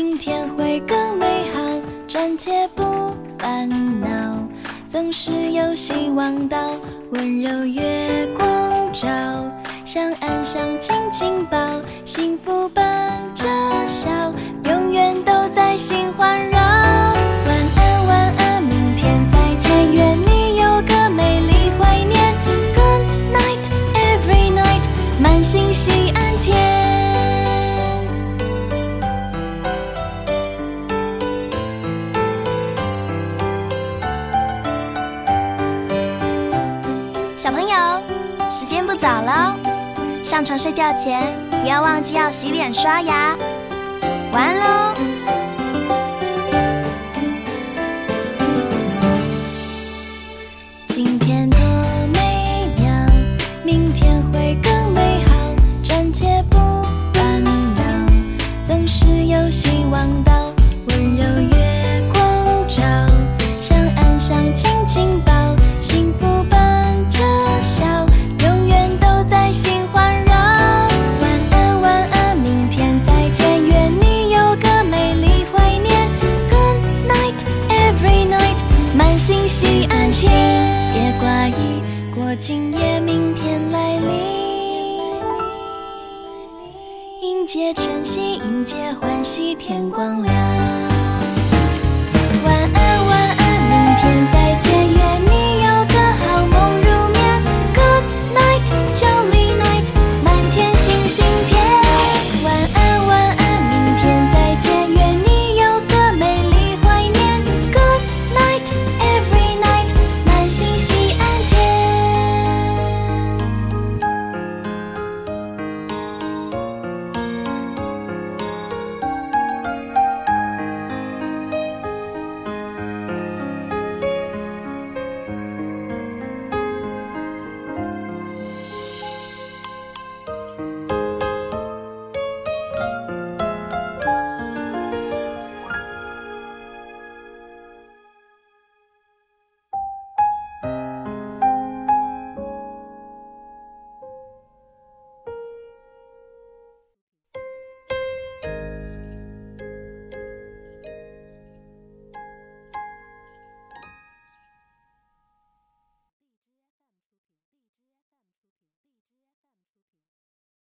明天会更美好。转接不烦恼总是有希望到温柔月光照相安详亲亲抱幸福伴着笑永远都在心环绕晚安晚安明天再见愿你有个美丽怀念。Good night every night 满心喜小朋友，时间不早了，上床睡觉前不要忘记要洗脸刷牙。晚安喽！今天多美妙，明天会更美好。暂且不烦恼，总是有希望到温柔心安心。别挂意，过今夜，明天来临。迎接晨曦，迎接欢喜，天光亮。